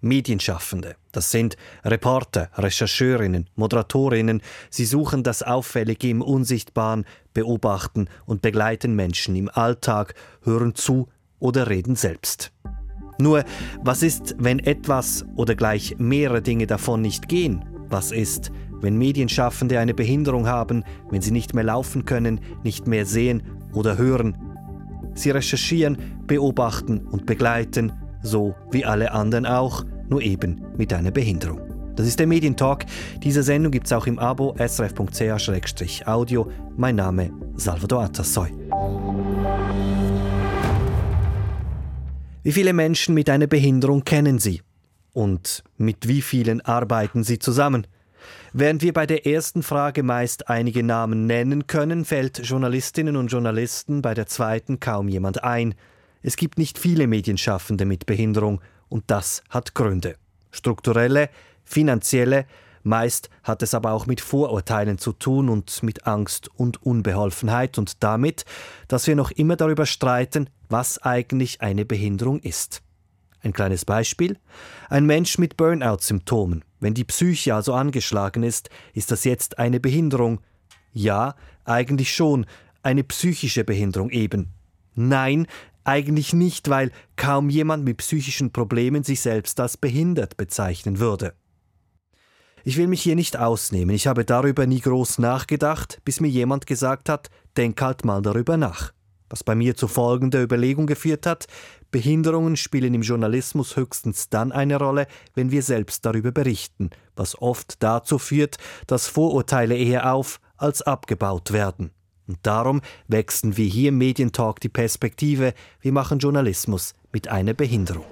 Medienschaffende. Das sind Reporter, Rechercheurinnen, Moderatorinnen. Sie suchen das Auffällige im Unsichtbaren, beobachten und begleiten Menschen im Alltag, hören zu oder reden selbst. Nur, was ist, wenn etwas oder gleich mehrere Dinge davon nicht gehen? Was ist, wenn Medienschaffende eine Behinderung haben, wenn sie nicht mehr laufen können, nicht mehr sehen oder hören? Sie recherchieren, beobachten und begleiten, so wie alle anderen auch, nur eben mit einer Behinderung. Das ist der Medientalk. Diese Sendung gibt es auch im Abo srf.ch-audio. Mein Name Salvador Atassoy. Wie viele Menschen mit einer Behinderung kennen Sie? Und mit wie vielen arbeiten Sie zusammen? Während wir bei der ersten Frage meist einige Namen nennen können, fällt Journalistinnen und Journalisten bei der zweiten kaum jemand ein. Es gibt nicht viele Medienschaffende mit Behinderung und das hat Gründe. Strukturelle, finanzielle, meist hat es aber auch mit Vorurteilen zu tun und mit Angst und Unbeholfenheit und damit, dass wir noch immer darüber streiten, was eigentlich eine Behinderung ist. Ein kleines Beispiel. Ein Mensch mit Burnout-Symptomen. Wenn die Psyche also angeschlagen ist, ist das jetzt eine Behinderung? Ja, eigentlich schon. Eine psychische Behinderung eben. Nein, eigentlich nicht, weil kaum jemand mit psychischen Problemen sich selbst als behindert bezeichnen würde. Ich will mich hier nicht ausnehmen, ich habe darüber nie groß nachgedacht, bis mir jemand gesagt hat, denk halt mal darüber nach was bei mir zu folgender Überlegung geführt hat, Behinderungen spielen im Journalismus höchstens dann eine Rolle, wenn wir selbst darüber berichten, was oft dazu führt, dass Vorurteile eher auf als abgebaut werden. Und darum wechseln wir hier im Medientalk die Perspektive, wir machen Journalismus mit einer Behinderung.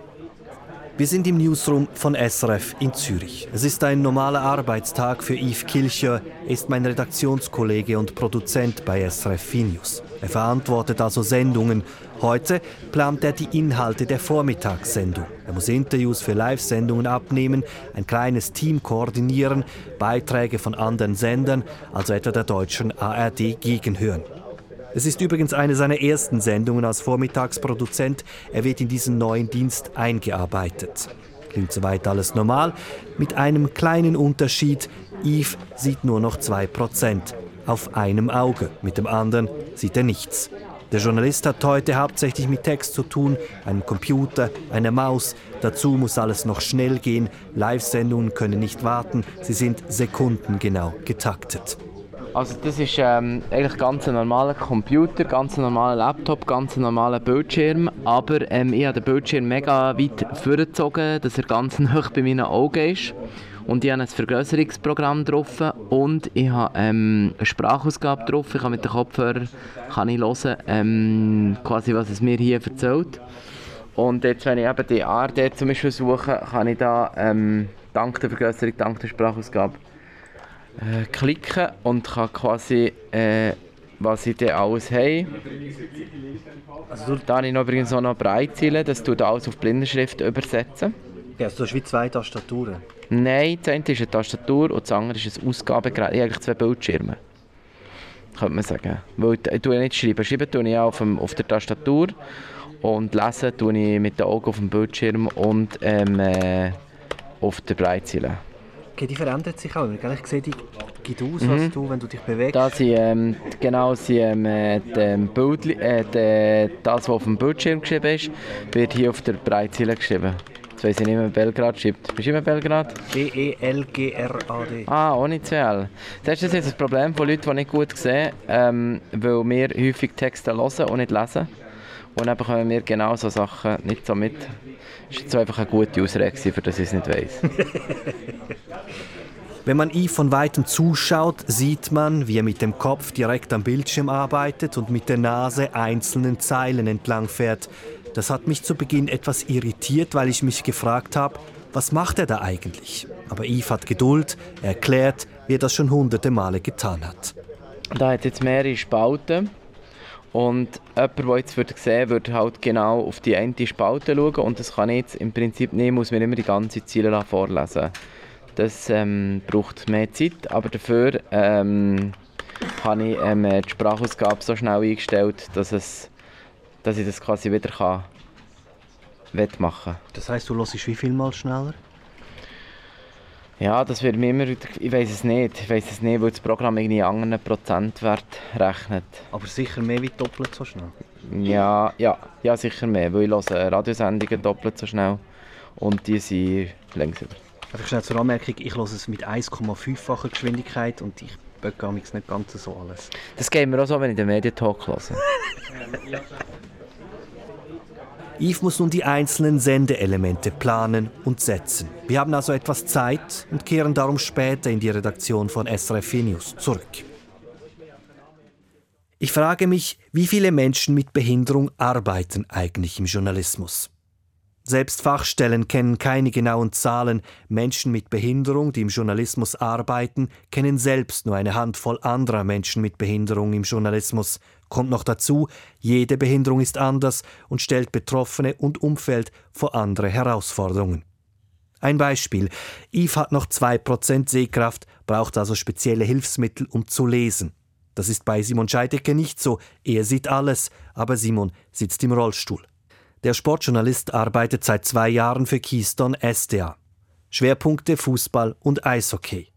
Wir sind im Newsroom von SRF in Zürich. Es ist ein normaler Arbeitstag für Yves Kilcher. Er ist mein Redaktionskollege und Produzent bei SRF Finius. Er verantwortet also Sendungen. Heute plant er die Inhalte der Vormittagssendung. Er muss Interviews für Live-Sendungen abnehmen, ein kleines Team koordinieren, Beiträge von anderen Sendern, also etwa der deutschen ARD, gegenhören. Es ist übrigens eine seiner ersten Sendungen als Vormittagsproduzent. Er wird in diesen neuen Dienst eingearbeitet. Klingt soweit alles normal, mit einem kleinen Unterschied. Yves sieht nur noch 2%. Auf einem Auge, mit dem anderen sieht er nichts. Der Journalist hat heute hauptsächlich mit Text zu tun, einem Computer, einer Maus. Dazu muss alles noch schnell gehen. Live-Sendungen können nicht warten, sie sind sekundengenau getaktet. Also das ist ähm, eigentlich ganz ein normaler Computer, ganz ein normaler Laptop, ganz ein normaler Bildschirm, aber ähm, ich habe den Bildschirm mega weit vorgezogen, dass er ganz nah bei meinen Augen ist. Und ich habe ein Vergrößerungsprogramm drauf und ich habe ähm, eine Sprachausgabe drauf. Ich kann mit den Kopfhörern kann ich hören, ähm, quasi was es mir hier erzählt. Und jetzt, wenn ich eben die ARD zum Beispiel suche, kann ich da ähm, dank der Vergrößerung, dank der Sprachausgabe äh, klicken und kann quasi, äh, was ich dann alles habe. Also da habe ich übrigens auch noch Breitziele, das tut alles auf Blindenschrift übersetzen. Ja, also du hast wie zwei Tastaturen? Nein, das eine ist eine Tastatur und das andere ist ein Ausgabegerät. Ich habe eigentlich zwei Bildschirme. Könnte man sagen. Weil ich, tue nicht schreiben. Schreiben tue ich auf, dem, auf der Tastatur und lesen tue ich mit den Augen auf dem Bildschirm und ähm, äh, auf der Breitziele. Okay, die verändert sich auch. Ich sehe, die gibt aus, mhm. was du, wenn du dich bewegst. Das sind, ähm, genau sind, ähm, äh, Bild, äh, de, das, was auf dem Bildschirm geschrieben ist, wird hier auf der Breitziele geschrieben. Jetzt weiss ich nicht, wie Belgrad schreibt. Bist du immer Belgrad? B-E-L-G-R-A-D. Ah, ohne zwei L. Das ist jetzt das Problem von Leuten, die nicht gut sehen, ähm, weil wir häufig Texte hören und nicht lesen. Und dann bekommen wir genau so Sachen nicht so mit. Das war jetzt einfach eine gute Ausrede, für das ich es nicht weiss. Wenn man Yves von weitem zuschaut, sieht man, wie er mit dem Kopf direkt am Bildschirm arbeitet und mit der Nase einzelnen Zeilen entlang fährt. Das hat mich zu Beginn etwas irritiert, weil ich mich gefragt habe, was macht er da eigentlich? Aber Yves hat Geduld, er erklärt, wie er das schon hunderte Male getan hat. Da hat jetzt mehrere Spalten und jemand, der jetzt würde sehen würde, halt genau auf die eine Spalte schauen und das kann ich jetzt im Prinzip nicht, muss mir immer die ganze Ziele vorlesen das ähm, braucht mehr Zeit, aber dafür ähm, habe ich ähm, die Sprachausgabe so schnell eingestellt, dass, es, dass ich das quasi wieder kann machen Das heißt, du hörst wie viel mal schneller? Ja, das wird mir immer, ich weiß es nicht, ich weiß es nicht, weil das Programm irgendwie einen anderen Prozentwert rechnet. Aber sicher mehr wie doppelt so schnell? Ja, ja, ja sicher mehr, weil ich höre Radiosendungen doppelt so schnell und die sind langsamer. Einfach schnell zur Anmerkung, ich höre es mit 1,5-facher Geschwindigkeit und ich böcke nicht ganz so alles. Das geht mir auch so, wenn ich den Medientalk höre. Yves muss nun die einzelnen Sendeelemente planen und setzen. Wir haben also etwas Zeit und kehren darum später in die Redaktion von SRF News zurück. Ich frage mich, wie viele Menschen mit Behinderung arbeiten eigentlich im Journalismus? Selbst Fachstellen kennen keine genauen Zahlen. Menschen mit Behinderung, die im Journalismus arbeiten, kennen selbst nur eine Handvoll anderer Menschen mit Behinderung im Journalismus Kommt noch dazu, jede Behinderung ist anders und stellt Betroffene und Umfeld vor andere Herausforderungen. Ein Beispiel. Yves hat noch 2% Sehkraft, braucht also spezielle Hilfsmittel, um zu lesen. Das ist bei Simon Scheidecke nicht so. Er sieht alles, aber Simon sitzt im Rollstuhl. Der Sportjournalist arbeitet seit zwei Jahren für Keystone SDA. Schwerpunkte Fußball und Eishockey.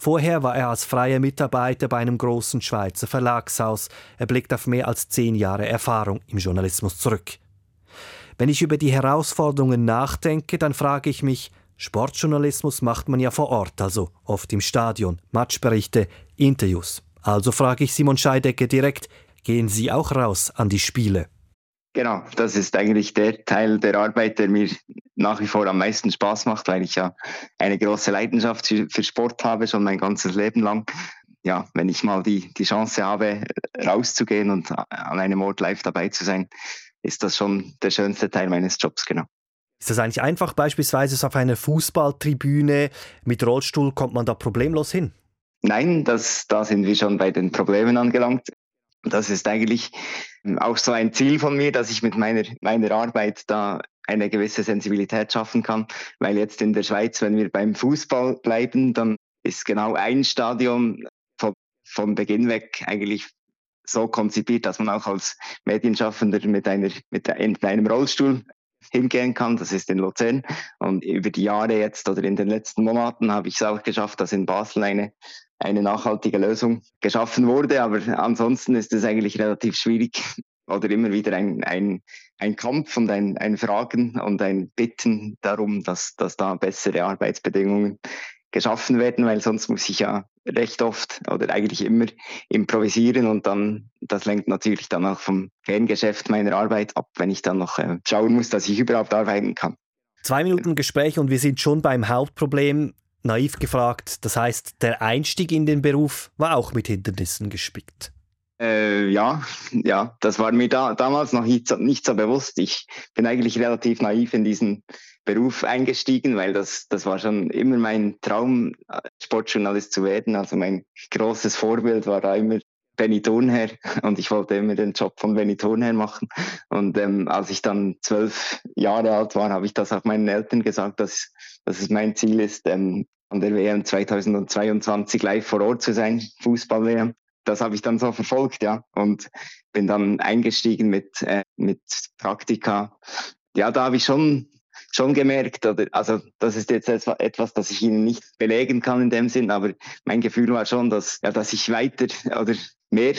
Vorher war er als freier Mitarbeiter bei einem großen Schweizer Verlagshaus. Er blickt auf mehr als zehn Jahre Erfahrung im Journalismus zurück. Wenn ich über die Herausforderungen nachdenke, dann frage ich mich, Sportjournalismus macht man ja vor Ort, also oft im Stadion, Matchberichte, Interviews. Also frage ich Simon Scheidecke direkt, gehen Sie auch raus an die Spiele? Genau, das ist eigentlich der Teil der Arbeit, der mir nach wie vor am meisten Spaß macht, weil ich ja eine große Leidenschaft für Sport habe, schon mein ganzes Leben lang. Ja, wenn ich mal die, die Chance habe, rauszugehen und an einem Ort live dabei zu sein, ist das schon der schönste Teil meines Jobs, genau. Ist das eigentlich einfach, beispielsweise auf einer Fußballtribüne mit Rollstuhl kommt man da problemlos hin? Nein, das, da sind wir schon bei den Problemen angelangt. Das ist eigentlich auch so ein Ziel von mir, dass ich mit meiner, meiner Arbeit da eine gewisse Sensibilität schaffen kann, weil jetzt in der Schweiz, wenn wir beim Fußball bleiben, dann ist genau ein Stadion von, von Beginn weg eigentlich so konzipiert, dass man auch als Medienschaffender mit, einer, mit einem Rollstuhl hingehen kann. Das ist in Luzern. Und über die Jahre jetzt oder in den letzten Monaten habe ich es auch geschafft, dass in Basel eine eine nachhaltige Lösung geschaffen wurde. Aber ansonsten ist es eigentlich relativ schwierig oder immer wieder ein, ein, ein Kampf und ein, ein Fragen und ein Bitten darum, dass, dass da bessere Arbeitsbedingungen geschaffen werden, weil sonst muss ich ja recht oft oder eigentlich immer improvisieren und dann, das lenkt natürlich dann auch vom Kerngeschäft meiner Arbeit ab, wenn ich dann noch äh, schauen muss, dass ich überhaupt arbeiten kann. Zwei Minuten Gespräch und wir sind schon beim Hauptproblem naiv gefragt, das heißt, der Einstieg in den Beruf war auch mit Hindernissen gespickt. Äh, ja, ja, das war mir da, damals noch nicht so, nicht so bewusst. Ich bin eigentlich relativ naiv in diesen Beruf eingestiegen, weil das, das war schon immer mein Traum, Sportjournalist zu werden. Also mein großes Vorbild war da immer Benny Thurnherr und ich wollte immer den Job von Benny Thurnherr machen. Und ähm, als ich dann zwölf Jahre alt war, habe ich das auch meinen Eltern gesagt, dass, dass es mein Ziel ist, ähm, an der WM 2022 live vor Ort zu sein, Fußball-WM. Das habe ich dann so verfolgt, ja, und bin dann eingestiegen mit, äh, mit Praktika. Ja, da habe ich schon schon gemerkt, oder, also das ist jetzt etwas, das ich Ihnen nicht belegen kann in dem Sinn, aber mein Gefühl war schon, dass, ja, dass ich weiter oder mehr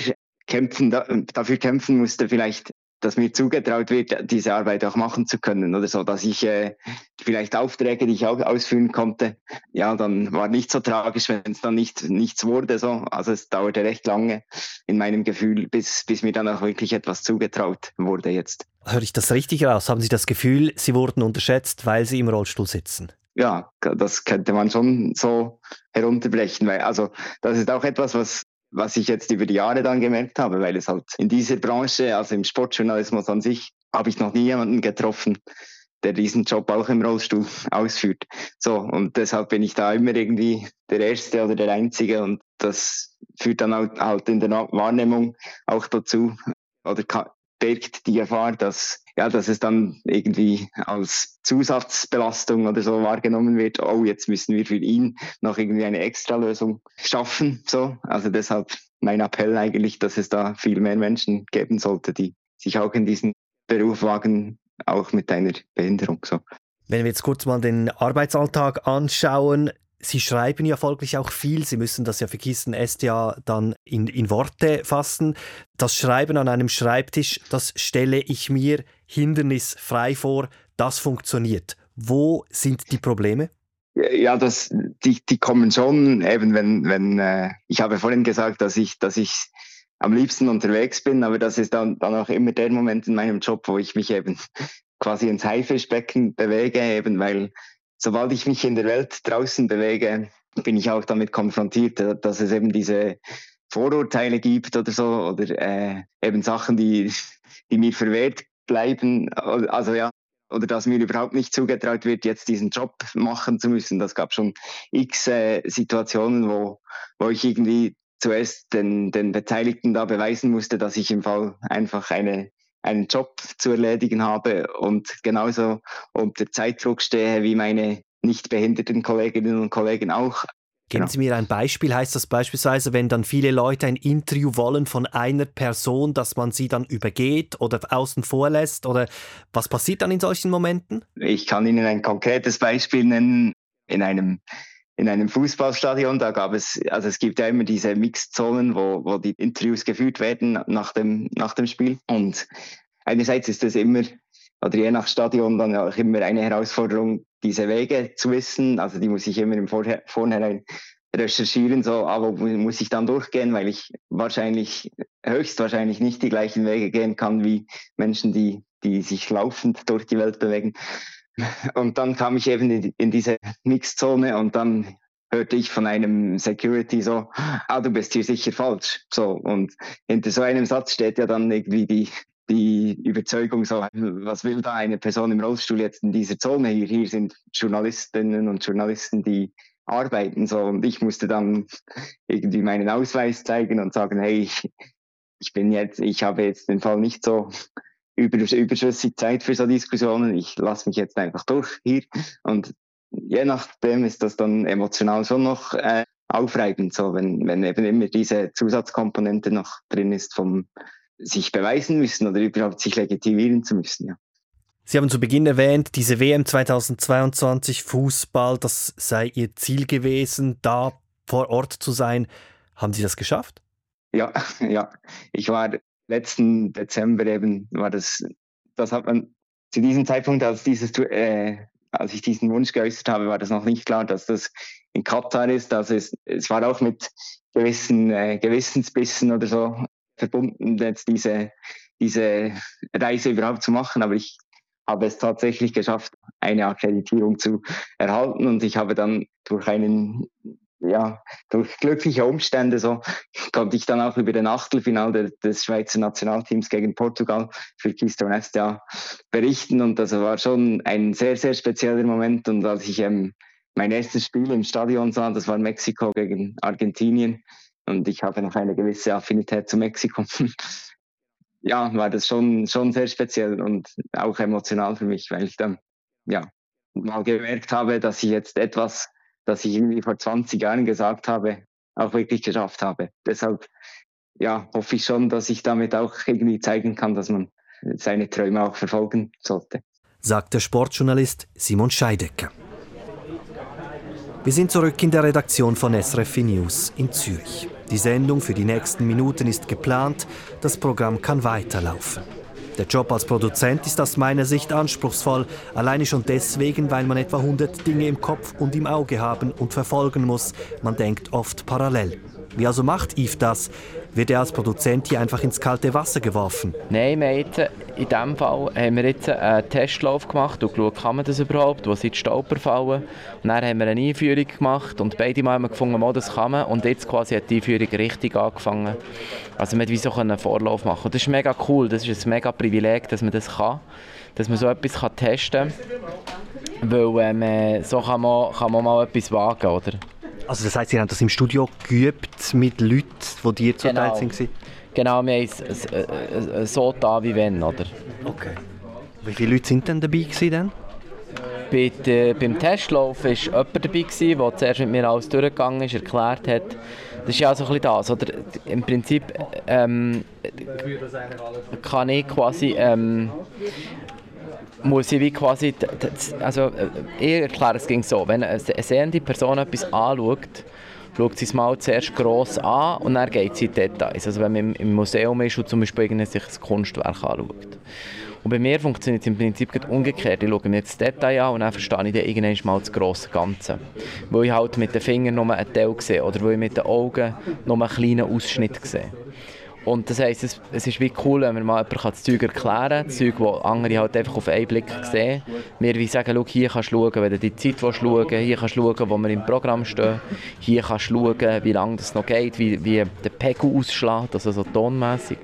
kämpfen, dafür kämpfen musste, vielleicht dass mir zugetraut wird, diese Arbeit auch machen zu können oder so, dass ich äh, vielleicht Aufträge, die ich auch ausführen konnte, ja, dann war nicht so tragisch, wenn es dann nicht nichts wurde so. Also es dauerte recht lange in meinem Gefühl, bis bis mir dann auch wirklich etwas zugetraut wurde jetzt. Höre ich das richtig raus? Haben Sie das Gefühl, Sie wurden unterschätzt, weil Sie im Rollstuhl sitzen? Ja, das könnte man schon so herunterbrechen, weil also das ist auch etwas, was was ich jetzt über die Jahre dann gemerkt habe, weil es halt in dieser Branche, also im Sportjournalismus an sich, habe ich noch nie jemanden getroffen, der diesen Job auch im Rollstuhl ausführt. So, und deshalb bin ich da immer irgendwie der Erste oder der Einzige und das führt dann halt in der Wahrnehmung auch dazu oder birgt die Gefahr, dass ja, dass es dann irgendwie als Zusatzbelastung oder so wahrgenommen wird, oh, jetzt müssen wir für ihn noch irgendwie eine Extralösung schaffen. So. Also deshalb mein Appell eigentlich, dass es da viel mehr Menschen geben sollte, die sich auch in diesen Beruf wagen auch mit einer Behinderung. So. Wenn wir jetzt kurz mal den Arbeitsalltag anschauen, Sie schreiben ja folglich auch viel. Sie müssen das ja für Kisten ja dann in, in Worte fassen. Das Schreiben an einem Schreibtisch, das stelle ich mir hindernisfrei vor. Das funktioniert. Wo sind die Probleme? Ja, das, die, die kommen schon eben, wenn, wenn äh, ich habe vorhin gesagt, dass ich, dass ich am liebsten unterwegs bin, aber das ist dann, dann auch immer der Moment in meinem Job, wo ich mich eben quasi ins Haifischbecken bewege, eben weil sobald ich mich in der Welt draußen bewege, bin ich auch damit konfrontiert, dass es eben diese Vorurteile gibt oder so, oder äh, eben Sachen, die, die mir verwehrt bleiben. Also ja, oder dass mir überhaupt nicht zugetraut wird, jetzt diesen Job machen zu müssen. Das gab schon x äh, Situationen, wo, wo ich irgendwie zuerst den, den Beteiligten da beweisen musste, dass ich im Fall einfach eine, einen Job zu erledigen habe und genauso unter Zeitdruck stehe wie meine nicht behinderten Kolleginnen und Kollegen auch. Geben genau. Sie mir ein Beispiel. Heißt das beispielsweise, wenn dann viele Leute ein Interview wollen von einer Person, dass man sie dann übergeht oder außen vor lässt? Oder was passiert dann in solchen Momenten? Ich kann Ihnen ein konkretes Beispiel nennen. In einem, in einem Fußballstadion, da gab es, also es gibt ja immer diese Mixzonen, wo, wo die Interviews geführt werden nach dem, nach dem Spiel. Und einerseits ist es immer, oder je nach Stadion dann auch immer eine Herausforderung, diese Wege zu wissen. Also die muss ich immer im Vorher Vorhinein recherchieren, so, aber muss ich dann durchgehen, weil ich wahrscheinlich, höchstwahrscheinlich nicht die gleichen Wege gehen kann wie Menschen, die, die sich laufend durch die Welt bewegen. Und dann kam ich eben in, in diese Mixzone und dann hörte ich von einem Security so, ah, du bist hier sicher falsch. So, und hinter so einem Satz steht ja dann irgendwie die, die Überzeugung, so, was will da eine Person im Rollstuhl jetzt in dieser Zone hier? Hier sind Journalistinnen und Journalisten, die arbeiten, so, und ich musste dann irgendwie meinen Ausweis zeigen und sagen, hey, ich, ich bin jetzt, ich habe jetzt den Fall nicht so über, überschüssig Zeit für so Diskussionen, ich lasse mich jetzt einfach durch hier und je nachdem ist das dann emotional schon noch äh, aufreibend, so wenn, wenn eben immer diese Zusatzkomponente noch drin ist vom sich beweisen müssen oder überhaupt sich legitimieren zu müssen. Ja. Sie haben zu Beginn erwähnt, diese WM 2022 Fußball, das sei Ihr Ziel gewesen, da vor Ort zu sein. Haben Sie das geschafft? Ja, ja. Ich war letzten Dezember eben, war das, das hat man zu diesem Zeitpunkt, als, dieses, äh, als ich diesen Wunsch geäußert habe, war das noch nicht klar, dass das in Katar ist. Also es, es war auch mit gewissen äh, Gewissensbissen oder so verbunden, jetzt diese, diese Reise überhaupt zu machen. Aber ich habe es tatsächlich geschafft, eine Akkreditierung zu erhalten und ich habe dann durch einen ja, durch glückliche Umstände so konnte ich dann auch über den Achtelfinale des Schweizer Nationalteams gegen Portugal für Keystone SDA berichten. Und das war schon ein sehr, sehr spezieller Moment. Und als ich ähm, mein erstes Spiel im Stadion sah, das war Mexiko gegen Argentinien, und ich habe noch eine gewisse Affinität zu Mexiko. ja, war das schon, schon sehr speziell und auch emotional für mich, weil ich dann ja, mal gemerkt habe, dass ich jetzt etwas, das ich irgendwie vor 20 Jahren gesagt habe, auch wirklich geschafft habe. Deshalb ja, hoffe ich schon, dass ich damit auch irgendwie zeigen kann, dass man seine Träume auch verfolgen sollte. Sagt der Sportjournalist Simon Scheidecker. Wir sind zurück in der Redaktion von SRF News in Zürich. Die Sendung für die nächsten Minuten ist geplant, das Programm kann weiterlaufen. Der Job als Produzent ist aus meiner Sicht anspruchsvoll, alleine schon deswegen, weil man etwa 100 Dinge im Kopf und im Auge haben und verfolgen muss. Man denkt oft parallel. Wie also macht Yves das? Wird er als Produzent hier einfach ins kalte Wasser geworfen? Nein, wir jetzt, in diesem Fall haben wir jetzt einen Testlauf gemacht und geschaut, kann man das überhaupt, wo sind die Stolperfallen. Und dann haben wir eine Einführung gemacht und beide Mal haben wir gefunden, oh, das kann man. Und jetzt quasi hat die Einführung richtig angefangen. Also man so einen Vorlauf machen. Und das ist mega cool, das ist ein mega Privileg, dass man das kann, dass man so etwas kann testen kann. Weil ähm, so kann man, kann man mal etwas wagen, oder? Also das heißt, Sie haben das im Studio geübt mit Leuten, die dir zuteil genau. sind? Genau, wir haben es äh, äh, so da wie wenn, oder? Okay. Wie viele Leute sind denn dabei gewesen, Bei der, beim Testlauf war jemand dabei, gewesen, der zuerst mit mir alles durchgegangen ist, erklärt hat. Das ist ja so ein bisschen das, oder? Im Prinzip ähm, kann ich quasi ähm, muss ich wie quasi, also äh, ich erkläre es ging so, wenn eine sehende Person etwas anschaut, schaut sie es mal zuerst gross an und dann geht sie in Details. Also wenn man im Museum ist und zum Beispiel sich ein Kunstwerk anschaut. Und bei mir funktioniert es im Prinzip umgekehrt. Ich schaue mir das Detail an und dann verstehe ich dann irgendwann mal das grosse Ganze. Weil ich halt mit den Fingern nur einen Teil sehe oder weil ich mit den Augen nur einen kleinen Ausschnitt sehe. Und das heisst, es, es ist wie cool, wenn man mal jemand das Zeug erklären kann, Zeug, das andere halt einfach auf einen Blick sehen. Wir wie sagen, schau, hier kannst du schauen, wenn du die Zeit schauen hier kannst du schauen, wo wir im Programm stehen, hier kannst du schauen, wie lange das noch geht, wie, wie der Pegel ausschlägt, also so tonmässig.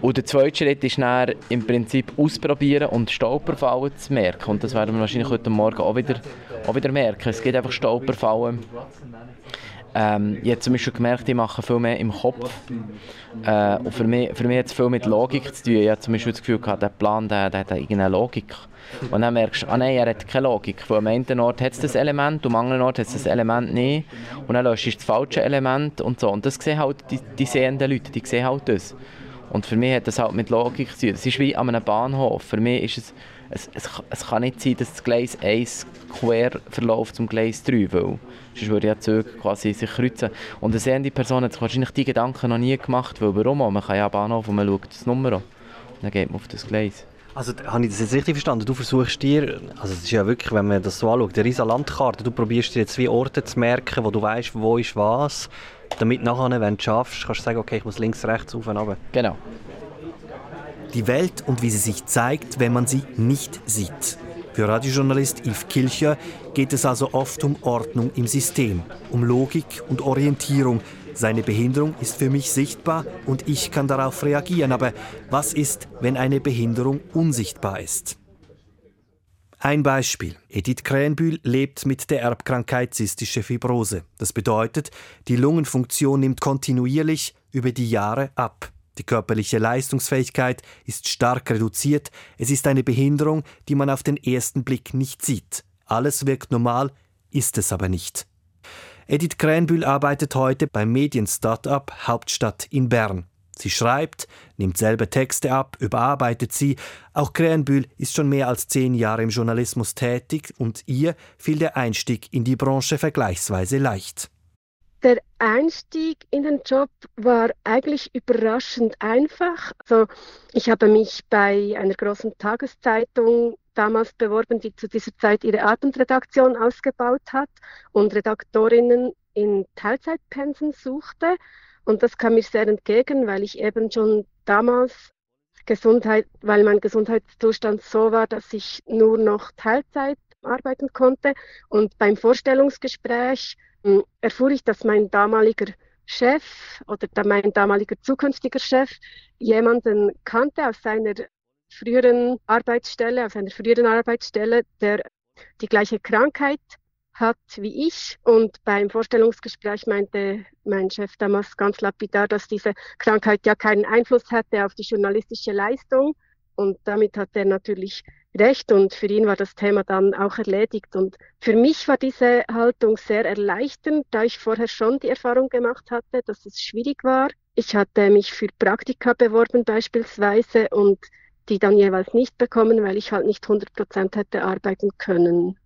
Und der zweite Schritt ist dann im Prinzip ausprobieren und Stolperfallen zu merken. Und das werden wir wahrscheinlich heute Morgen auch wieder, auch wieder merken. Es gibt einfach Stolperfallen. Ähm, ich habe zum Beispiel gemerkt, ich mache viel mehr im Kopf. Äh, und für mich, für mich hat es viel mit Logik zu tun. Ich habe zum Beispiel das Gefühl, gehabt, der Plan der, der hat irgendeine Logik. Und dann merkst du, ah nein, er hat keine Logik. Weil am einen Ort hat es das Element, am anderen Ort hat es das Element nicht. Und dann löst du das falsche Element und so. Und das sehen halt die, die sehenden Leute, die sehen halt das. Und für mich hat das halt mit Logik zu tun. Es ist wie an einem Bahnhof. Für mich ist es, es, es, es kann nicht sein, dass das Gleis 1 quer verläuft zum Gleis 3, weil sonst würde ja die Züge quasi sich kreuzen. Und eine sehende Person hat sich wahrscheinlich die Gedanken noch nie gemacht, weil warum auch? Man kann ja am Bahnhof und man schaut das Nummer an. Dann geht man auf das Gleis. Also habe ich das jetzt richtig verstanden? Du versuchst dir, also es ist ja wirklich, wenn man das so anschaut, eine riesige Landkarte, du probierst dir jetzt wie Orte zu merken, wo du weißt, wo ist was damit nachher, wenn du es schaffst, kannst du sagen, okay, ich muss links, rechts, auf und runter. Genau. Die Welt und wie sie sich zeigt, wenn man sie nicht sieht. Für Radiojournalist Yves Kilcher geht es also oft um Ordnung im System, um Logik und Orientierung. Seine Behinderung ist für mich sichtbar und ich kann darauf reagieren. Aber was ist, wenn eine Behinderung unsichtbar ist? Ein Beispiel. Edith Krähenbühl lebt mit der Erbkrankheit zystische Fibrose. Das bedeutet, die Lungenfunktion nimmt kontinuierlich über die Jahre ab. Die körperliche Leistungsfähigkeit ist stark reduziert. Es ist eine Behinderung, die man auf den ersten Blick nicht sieht. Alles wirkt normal, ist es aber nicht. Edith Krähenbühl arbeitet heute beim Medien-Startup Hauptstadt in Bern. Sie schreibt, nimmt selber Texte ab, überarbeitet sie. Auch Krähenbühl ist schon mehr als zehn Jahre im Journalismus tätig und ihr fiel der Einstieg in die Branche vergleichsweise leicht. Der Einstieg in den Job war eigentlich überraschend einfach. Also ich habe mich bei einer großen Tageszeitung damals beworben, die zu dieser Zeit ihre Abendredaktion ausgebaut hat und Redaktorinnen in Teilzeitpensen suchte. Und das kam mir sehr entgegen, weil ich eben schon damals Gesundheit, weil mein Gesundheitszustand so war, dass ich nur noch Teilzeit arbeiten konnte. Und beim Vorstellungsgespräch hm, erfuhr ich, dass mein damaliger Chef oder mein damaliger zukünftiger Chef jemanden kannte aus seiner früheren Arbeitsstelle, aus seiner früheren Arbeitsstelle, der die gleiche Krankheit hat wie ich. Und beim Vorstellungsgespräch meinte mein Chef damals ganz lapidar, dass diese Krankheit ja keinen Einfluss hatte auf die journalistische Leistung. Und damit hat er natürlich recht und für ihn war das Thema dann auch erledigt. Und für mich war diese Haltung sehr erleichternd, da ich vorher schon die Erfahrung gemacht hatte, dass es schwierig war. Ich hatte mich für Praktika beworben beispielsweise und die dann jeweils nicht bekommen, weil ich halt nicht 100 Prozent hätte arbeiten können.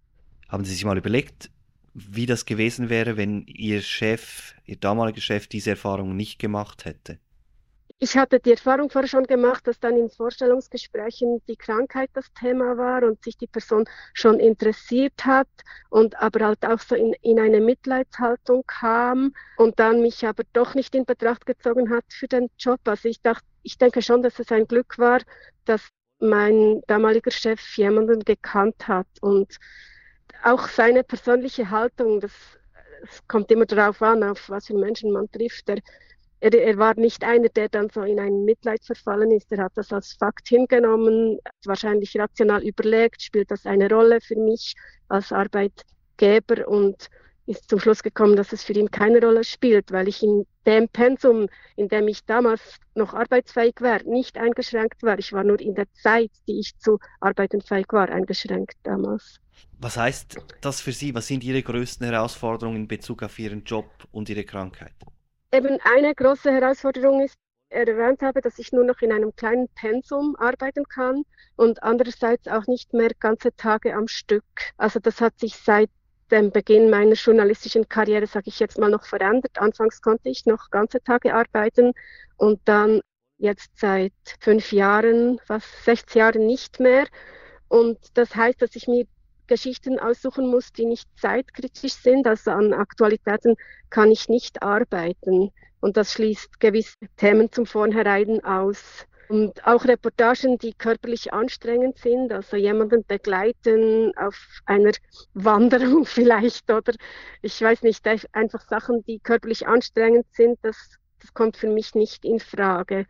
Haben Sie sich mal überlegt, wie das gewesen wäre, wenn Ihr Chef, Ihr damaliger Chef, diese Erfahrung nicht gemacht hätte? Ich hatte die Erfahrung vorher schon gemacht, dass dann in Vorstellungsgesprächen die Krankheit das Thema war und sich die Person schon interessiert hat und aber halt auch so in, in eine Mitleidshaltung kam und dann mich aber doch nicht in Betracht gezogen hat für den Job. Also ich dachte, ich denke schon, dass es ein Glück war, dass mein damaliger Chef jemanden gekannt hat und auch seine persönliche Haltung, das, das kommt immer darauf an, auf was für Menschen man trifft. Er, er, er, war nicht einer, der dann so in ein Mitleid verfallen ist. Er hat das als Fakt hingenommen, wahrscheinlich rational überlegt, spielt das eine Rolle für mich als Arbeitgeber und ist zum Schluss gekommen, dass es für ihn keine Rolle spielt, weil ich in dem Pensum, in dem ich damals noch arbeitsfähig war, nicht eingeschränkt war. Ich war nur in der Zeit, die ich zu arbeitenfähig war, eingeschränkt damals. Was heißt das für Sie? Was sind Ihre größten Herausforderungen in Bezug auf Ihren Job und Ihre Krankheit? Eben eine große Herausforderung ist, erwähnt habe, dass ich nur noch in einem kleinen Pensum arbeiten kann und andererseits auch nicht mehr ganze Tage am Stück. Also das hat sich seit dem Beginn meiner journalistischen Karriere, sage ich jetzt mal, noch verändert. Anfangs konnte ich noch ganze Tage arbeiten und dann jetzt seit fünf Jahren, fast sechs Jahren nicht mehr. Und das heißt, dass ich mir Geschichten aussuchen muss, die nicht zeitkritisch sind. Also an Aktualitäten kann ich nicht arbeiten. Und das schließt gewisse Themen zum Vornherein aus. Und auch Reportagen, die körperlich anstrengend sind, also jemanden begleiten auf einer Wanderung vielleicht oder ich weiß nicht, einfach Sachen, die körperlich anstrengend sind, das, das kommt für mich nicht in Frage.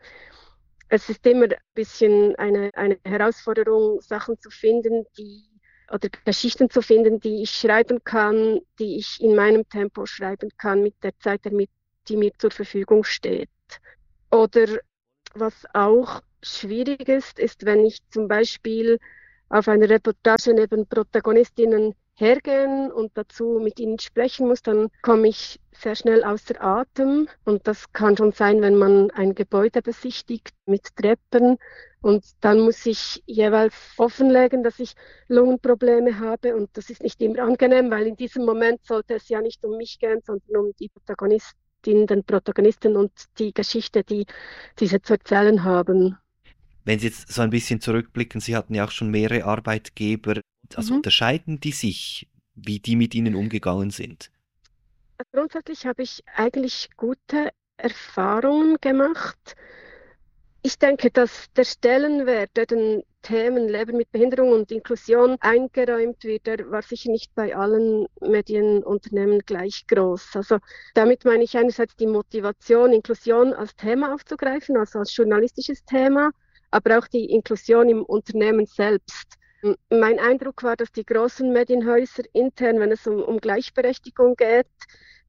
Es ist immer ein bisschen eine, eine Herausforderung, Sachen zu finden, die oder Geschichten zu finden, die ich schreiben kann, die ich in meinem Tempo schreiben kann, mit der Zeit, die mir zur Verfügung steht. Oder was auch schwierig ist, ist, wenn ich zum Beispiel auf einer Reportage neben Protagonistinnen hergehen und dazu mit ihnen sprechen muss, dann komme ich sehr schnell außer Atem. Und das kann schon sein, wenn man ein Gebäude besichtigt mit Treppen. Und dann muss ich jeweils offenlegen, dass ich Lungenprobleme habe. Und das ist nicht immer angenehm, weil in diesem Moment sollte es ja nicht um mich gehen, sondern um die Protagonistin, den Protagonisten und die Geschichte, die diese zu erzählen haben. Wenn Sie jetzt so ein bisschen zurückblicken, Sie hatten ja auch schon mehrere Arbeitgeber. Also mhm. unterscheiden die sich, wie die mit Ihnen umgegangen sind? Grundsätzlich habe ich eigentlich gute Erfahrungen gemacht. Ich denke, dass der Stellenwert, der den Themen Leben mit Behinderung und Inklusion eingeräumt wird, der war sicher nicht bei allen Medienunternehmen gleich groß. Also damit meine ich einerseits die Motivation, Inklusion als Thema aufzugreifen, also als journalistisches Thema, aber auch die Inklusion im Unternehmen selbst. Mein Eindruck war, dass die großen Medienhäuser intern, wenn es um, um Gleichberechtigung geht,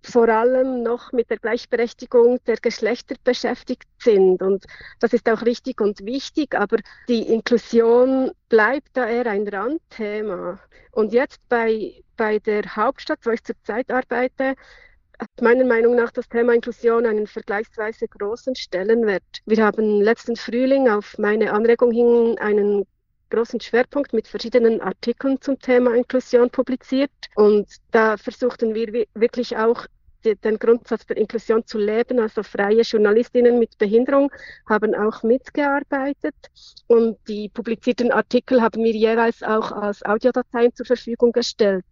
vor allem noch mit der Gleichberechtigung der Geschlechter beschäftigt sind. Und das ist auch richtig und wichtig, aber die Inklusion bleibt da eher ein Randthema. Und jetzt bei, bei der Hauptstadt, wo ich zurzeit arbeite, meiner Meinung nach das Thema Inklusion einen vergleichsweise großen Stellenwert. Wir haben letzten Frühling auf meine Anregung hin einen großen Schwerpunkt mit verschiedenen Artikeln zum Thema Inklusion publiziert. Und da versuchten wir wirklich auch den Grundsatz der Inklusion zu leben. Also freie Journalistinnen mit Behinderung haben auch mitgearbeitet und die publizierten Artikel haben wir jeweils auch als Audiodateien zur Verfügung gestellt.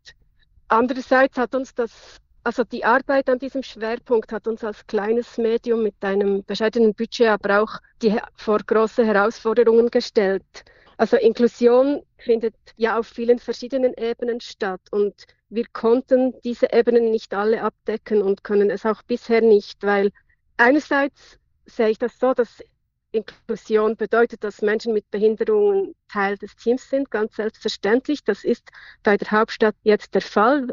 Andererseits hat uns das, also die Arbeit an diesem Schwerpunkt hat uns als kleines Medium mit einem bescheidenen Budget aber auch die, vor große Herausforderungen gestellt. Also Inklusion findet ja auf vielen verschiedenen Ebenen statt und wir konnten diese Ebenen nicht alle abdecken und können es auch bisher nicht, weil einerseits sehe ich das so, dass Inklusion bedeutet, dass Menschen mit Behinderungen Teil des Teams sind, ganz selbstverständlich. Das ist bei der Hauptstadt jetzt der Fall.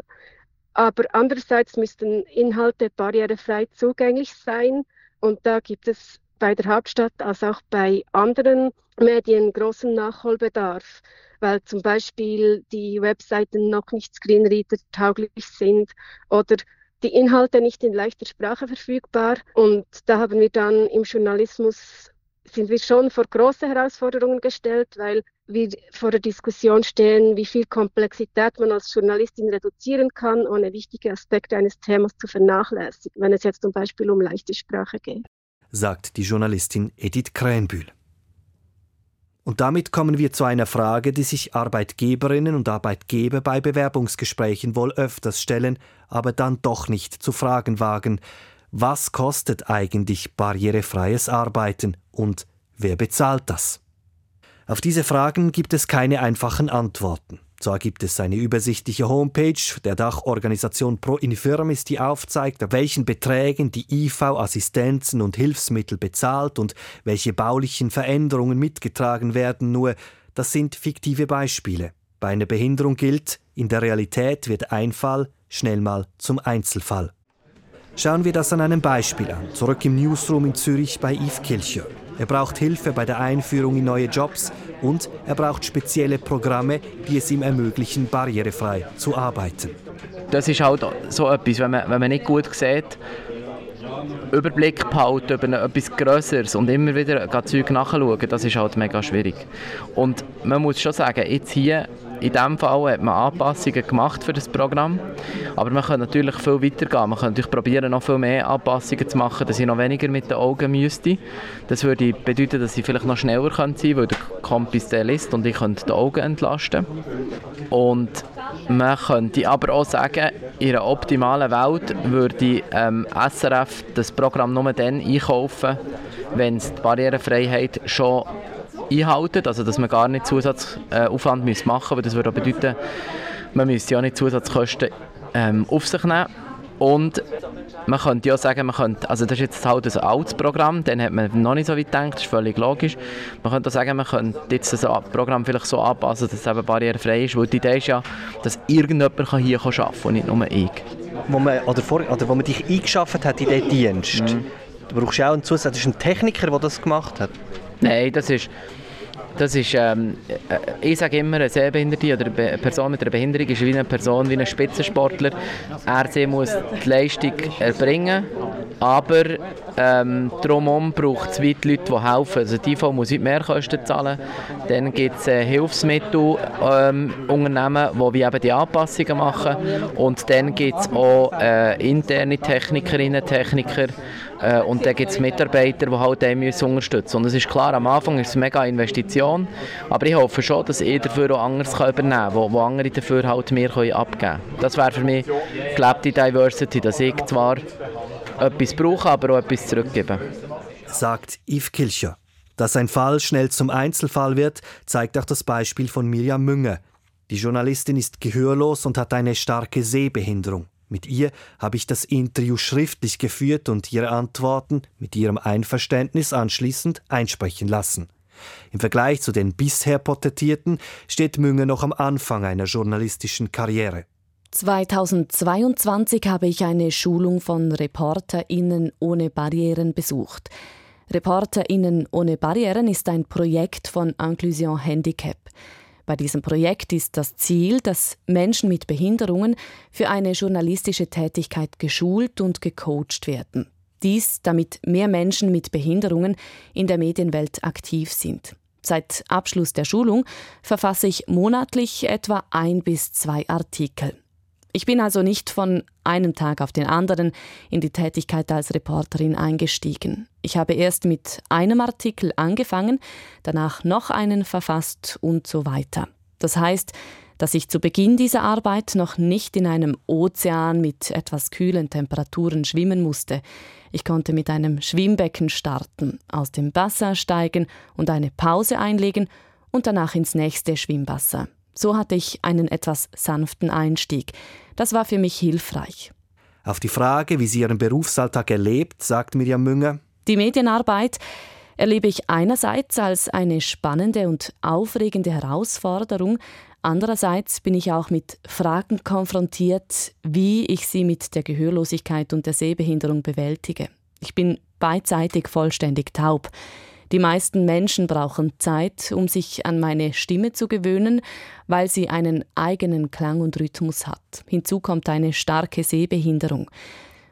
Aber andererseits müssten Inhalte barrierefrei zugänglich sein. Und da gibt es bei der Hauptstadt als auch bei anderen Medien großen Nachholbedarf, weil zum Beispiel die Webseiten noch nicht Screenreader tauglich sind oder die Inhalte nicht in leichter Sprache verfügbar. Und da haben wir dann im Journalismus sind wir schon vor große Herausforderungen gestellt, weil wir vor der Diskussion stehen, wie viel Komplexität man als Journalistin reduzieren kann, ohne wichtige Aspekte eines Themas zu vernachlässigen, wenn es jetzt zum Beispiel um leichte Sprache geht sagt die Journalistin Edith Krähenbühl. Und damit kommen wir zu einer Frage, die sich Arbeitgeberinnen und Arbeitgeber bei Bewerbungsgesprächen wohl öfters stellen, aber dann doch nicht zu fragen wagen. Was kostet eigentlich barrierefreies Arbeiten und wer bezahlt das? Auf diese Fragen gibt es keine einfachen Antworten. Zwar gibt es eine übersichtliche Homepage der Dachorganisation Pro Infirmis, die aufzeigt, welchen Beträgen die IV Assistenzen und Hilfsmittel bezahlt und welche baulichen Veränderungen mitgetragen werden, nur das sind fiktive Beispiele. Bei einer Behinderung gilt, in der Realität wird ein Fall schnell mal zum Einzelfall. Schauen wir das an einem Beispiel an, zurück im Newsroom in Zürich bei Yves Kilcher. Er braucht Hilfe bei der Einführung in neue Jobs und er braucht spezielle Programme, die es ihm ermöglichen, barrierefrei zu arbeiten. Das ist halt so etwas, wenn man, wenn man nicht gut sieht, Überblick behalten über etwas Größeres und immer wieder Zeug nachschauen, das ist halt mega schwierig. Und man muss schon sagen, jetzt hier in diesem Fall hat man Anpassungen gemacht für das Programm, aber man kann natürlich viel weiter gehen. Man natürlich probieren, noch viel mehr Anpassungen zu machen, dass ich noch weniger mit den Augen müsste. Das würde bedeuten, dass ich vielleicht noch schneller sein könnte, weil der Campus der liest und ich könnte die Augen entlasten. Und man könnte aber auch sagen, in einer optimalen Welt würde ähm, SRF das Programm nur dann einkaufen, wenn es die Barrierefreiheit schon einhalten, also dass man gar nicht Zusatzaufwand äh, machen müsste, weil das würde auch bedeuten, man müsste ja nicht Zusatzkosten ähm, auf sich nehmen und man könnte ja sagen, man könnte, also das ist jetzt halt ein altes Programm, dann hat man noch nicht so weit gedacht, das ist völlig logisch. Man könnte auch sagen, man könnte jetzt das Programm vielleicht so anpassen, dass es eben barrierefrei ist, weil die Idee ist ja, dass irgendjemand hier arbeiten kann und nicht nur ich. Wo man, oder, vor, oder wo man dich eingeschafft hat in diesen Dienst, mhm. du brauchst ja auch einen zusätzlichen Techniker, der das gemacht hat. Nein, das ist das ist, ähm, äh, ich sage immer, eine Sehbehinderte oder eine Person mit einer Behinderung ist wie eine Person, wie ein Spitzensportler. Er muss die Leistung erbringen, aber ähm, drumherum braucht es weit Leute, die helfen. Also die IV muss Mehrkosten zahlen. Dann gibt es äh, Hilfsmittelunternehmen, ähm, die wie eben die Anpassungen machen. Und dann gibt es auch äh, interne Technikerinnen, Techniker, äh, und dann gibt es Mitarbeiter, die halt unterstützen müssen. Und es ist klar, am Anfang ist es eine mega Investition, aber ich hoffe schon, dass ich dafür auch anderes übernehmen kann, wo, wo andere dafür halt mir abgeben können. Das wäre für mich gelebte Diversity, dass ich zwar etwas brauche, aber auch etwas zurückgebe. Sagt Yves Kilcher. Dass ein Fall schnell zum Einzelfall wird, zeigt auch das Beispiel von Mirjam Münger. Die Journalistin ist gehörlos und hat eine starke Sehbehinderung. Mit ihr habe ich das Interview schriftlich geführt und ihre Antworten mit ihrem Einverständnis anschließend einsprechen lassen. Im Vergleich zu den bisher Porträtierten steht Münger noch am Anfang einer journalistischen Karriere. 2022 habe ich eine Schulung von ReporterInnen ohne Barrieren besucht. ReporterInnen ohne Barrieren ist ein Projekt von Inclusion Handicap. Bei diesem Projekt ist das Ziel, dass Menschen mit Behinderungen für eine journalistische Tätigkeit geschult und gecoacht werden. Dies, damit mehr Menschen mit Behinderungen in der Medienwelt aktiv sind. Seit Abschluss der Schulung verfasse ich monatlich etwa ein bis zwei Artikel. Ich bin also nicht von einem Tag auf den anderen in die Tätigkeit als Reporterin eingestiegen. Ich habe erst mit einem Artikel angefangen, danach noch einen verfasst und so weiter. Das heißt, dass ich zu Beginn dieser Arbeit noch nicht in einem Ozean mit etwas kühlen Temperaturen schwimmen musste. Ich konnte mit einem Schwimmbecken starten, aus dem Wasser steigen und eine Pause einlegen und danach ins nächste Schwimmwasser. So hatte ich einen etwas sanften Einstieg. Das war für mich hilfreich. Auf die Frage, wie sie ihren Berufsalltag erlebt, sagt Mirjam Münger. Die Medienarbeit erlebe ich einerseits als eine spannende und aufregende Herausforderung, andererseits bin ich auch mit Fragen konfrontiert, wie ich sie mit der Gehörlosigkeit und der Sehbehinderung bewältige. Ich bin beidseitig vollständig taub. Die meisten Menschen brauchen Zeit, um sich an meine Stimme zu gewöhnen, weil sie einen eigenen Klang und Rhythmus hat. Hinzu kommt eine starke Sehbehinderung.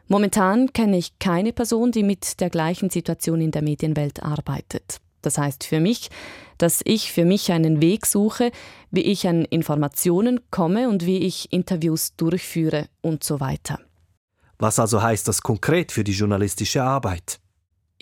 Momentan kenne ich keine Person, die mit der gleichen Situation in der Medienwelt arbeitet. Das heißt für mich, dass ich für mich einen Weg suche, wie ich an Informationen komme und wie ich Interviews durchführe und so weiter. Was also heißt das konkret für die journalistische Arbeit?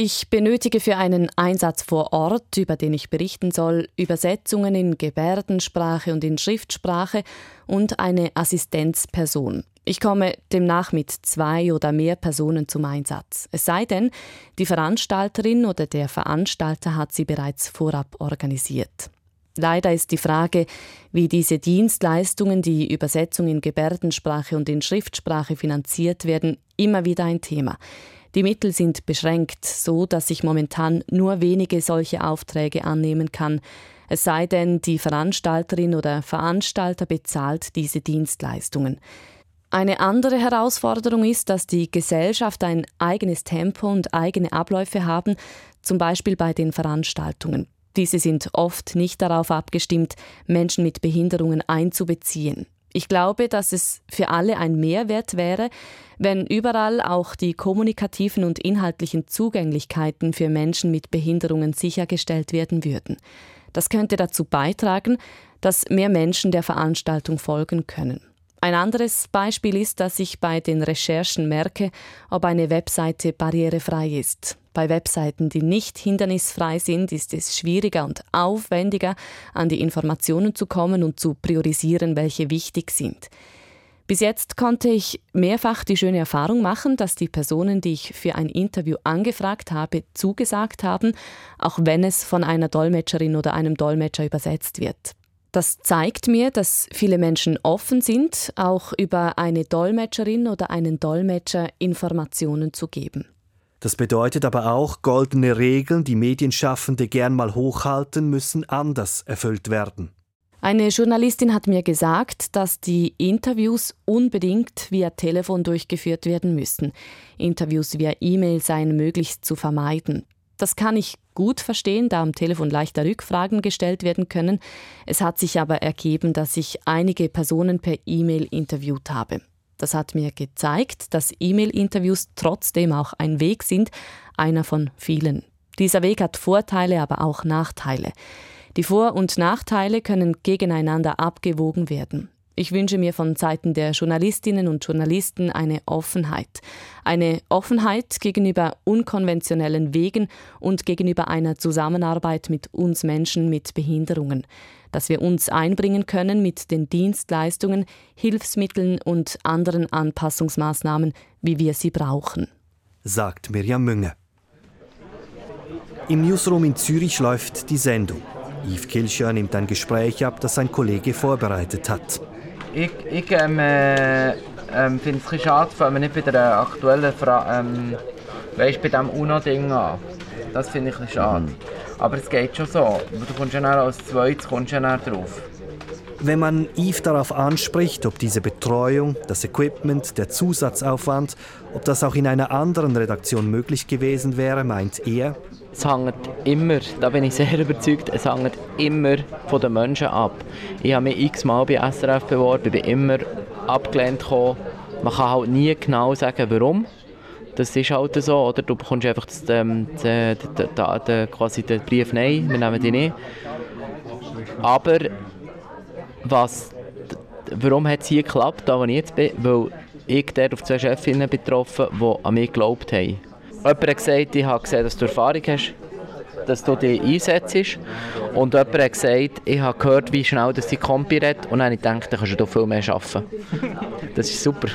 Ich benötige für einen Einsatz vor Ort, über den ich berichten soll, Übersetzungen in Gebärdensprache und in Schriftsprache und eine Assistenzperson. Ich komme demnach mit zwei oder mehr Personen zum Einsatz. Es sei denn, die Veranstalterin oder der Veranstalter hat sie bereits vorab organisiert. Leider ist die Frage, wie diese Dienstleistungen, die Übersetzung in Gebärdensprache und in Schriftsprache finanziert werden, immer wieder ein Thema. Die Mittel sind beschränkt, so dass ich momentan nur wenige solche Aufträge annehmen kann, es sei denn, die Veranstalterin oder Veranstalter bezahlt diese Dienstleistungen. Eine andere Herausforderung ist, dass die Gesellschaft ein eigenes Tempo und eigene Abläufe haben, zum Beispiel bei den Veranstaltungen. Diese sind oft nicht darauf abgestimmt, Menschen mit Behinderungen einzubeziehen. Ich glaube, dass es für alle ein Mehrwert wäre, wenn überall auch die kommunikativen und inhaltlichen Zugänglichkeiten für Menschen mit Behinderungen sichergestellt werden würden. Das könnte dazu beitragen, dass mehr Menschen der Veranstaltung folgen können. Ein anderes Beispiel ist, dass ich bei den Recherchen merke, ob eine Webseite barrierefrei ist. Bei Webseiten, die nicht hindernisfrei sind, ist es schwieriger und aufwendiger, an die Informationen zu kommen und zu priorisieren, welche wichtig sind. Bis jetzt konnte ich mehrfach die schöne Erfahrung machen, dass die Personen, die ich für ein Interview angefragt habe, zugesagt haben, auch wenn es von einer Dolmetscherin oder einem Dolmetscher übersetzt wird. Das zeigt mir, dass viele Menschen offen sind, auch über eine Dolmetscherin oder einen Dolmetscher Informationen zu geben. Das bedeutet aber auch, goldene Regeln, die Medienschaffende gern mal hochhalten, müssen anders erfüllt werden. Eine Journalistin hat mir gesagt, dass die Interviews unbedingt via Telefon durchgeführt werden müssen. Interviews via E-Mail seien möglichst zu vermeiden. Das kann ich gut verstehen, da am Telefon leichter Rückfragen gestellt werden können. Es hat sich aber ergeben, dass ich einige Personen per E-Mail interviewt habe. Das hat mir gezeigt, dass E-Mail-Interviews trotzdem auch ein Weg sind, einer von vielen. Dieser Weg hat Vorteile, aber auch Nachteile. Die Vor- und Nachteile können gegeneinander abgewogen werden. Ich wünsche mir von Seiten der Journalistinnen und Journalisten eine Offenheit. Eine Offenheit gegenüber unkonventionellen Wegen und gegenüber einer Zusammenarbeit mit uns Menschen mit Behinderungen. Dass wir uns einbringen können mit den Dienstleistungen, Hilfsmitteln und anderen Anpassungsmaßnahmen, wie wir sie brauchen. Sagt Mirjam Münge. Im Newsroom in Zürich läuft die Sendung. Yves Kilcher nimmt ein Gespräch ab, das sein Kollege vorbereitet hat. Ich, ich ähm, äh, ähm, finde es ein schade, wenn man nicht bei der aktuellen Frage, ähm, weißt, bei diesem UNO-Ding an. Das finde ich ein schade. Mhm. Aber es geht schon so. Du kommst ja als zweites kommst ja drauf. Wenn man Yves darauf anspricht, ob diese Betreuung, das Equipment, der Zusatzaufwand, ob das auch in einer anderen Redaktion möglich gewesen wäre, meint er, es hängt immer, da bin ich sehr überzeugt, es hängt immer von den Menschen ab. Ich habe mich x-mal bei SRF beworben, bin immer abgelehnt gekommen. Man kann halt nie genau sagen, warum. Das ist halt so, oder? Du bekommst einfach das, ähm, das, das, das, quasi den Brief «Nein, wir nehmen dich nicht». Aber was, warum hat es hier geklappt, da wo ich jetzt bin? Weil ich dort auf zwei Chefinnen betroffen, die an mich geglaubt haben. Jemand hat gesagt, ich habe gesehen, dass du Erfahrung hast, dass du dich einsetzt. Und jemand hat gesagt, ich habe gehört, wie schnell dass die Kompi redet. Und dann habe ich gedacht, dann kannst du viel mehr arbeiten. Das ist super.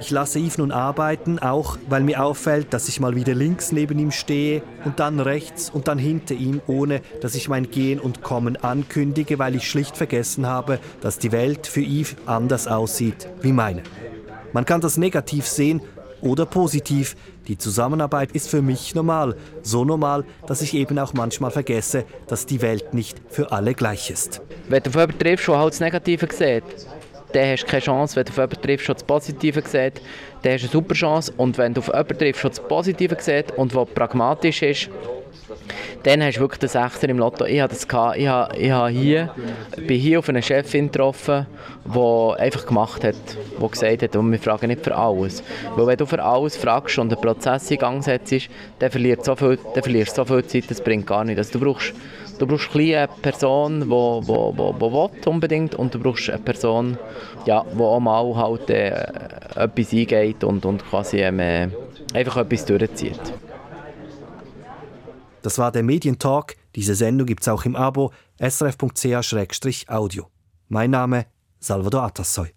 Ich lasse Yves nun arbeiten, auch weil mir auffällt, dass ich mal wieder links neben ihm stehe und dann rechts und dann hinter ihm, ohne dass ich mein Gehen und Kommen ankündige, weil ich schlicht vergessen habe, dass die Welt für Yves anders aussieht wie meine. Man kann das negativ sehen oder positiv. Die Zusammenarbeit ist für mich normal. So normal, dass ich eben auch manchmal vergesse, dass die Welt nicht für alle gleich ist. Wenn du auf jemanden triffst, der halt das Negative sieht, dann hast du keine Chance. Wenn du auf jemanden triffst, der das Positive sieht, dann hast du eine super Chance. Und wenn du auf jemanden triffst, der das Positive sieht und der pragmatisch ist, dann hast du wirklich den Sechser im Lotto. Ich hatte das. Ich, habe, ich habe hier, bin hier auf eine Chefin getroffen, die einfach gemacht hat, die gesagt hat, wir fragen nicht für alles. Weil wenn du für alles fragst und einen Prozess in Gang setzt, dann, verlierst so viel, dann verlierst du so viel Zeit, das bringt gar nichts. Also du brauchst Du brauchst eine Person, die wo, wo, wo, wo unbedingt und du brauchst eine Person, ja, die auch mal halt, äh, etwas eingeht und, und quasi ähm, äh, einfach etwas durchzieht. Das war der Medientalk. Diese Sendung gibt es auch im Abo srf.ch-audio. Mein Name Salvador Atassoy.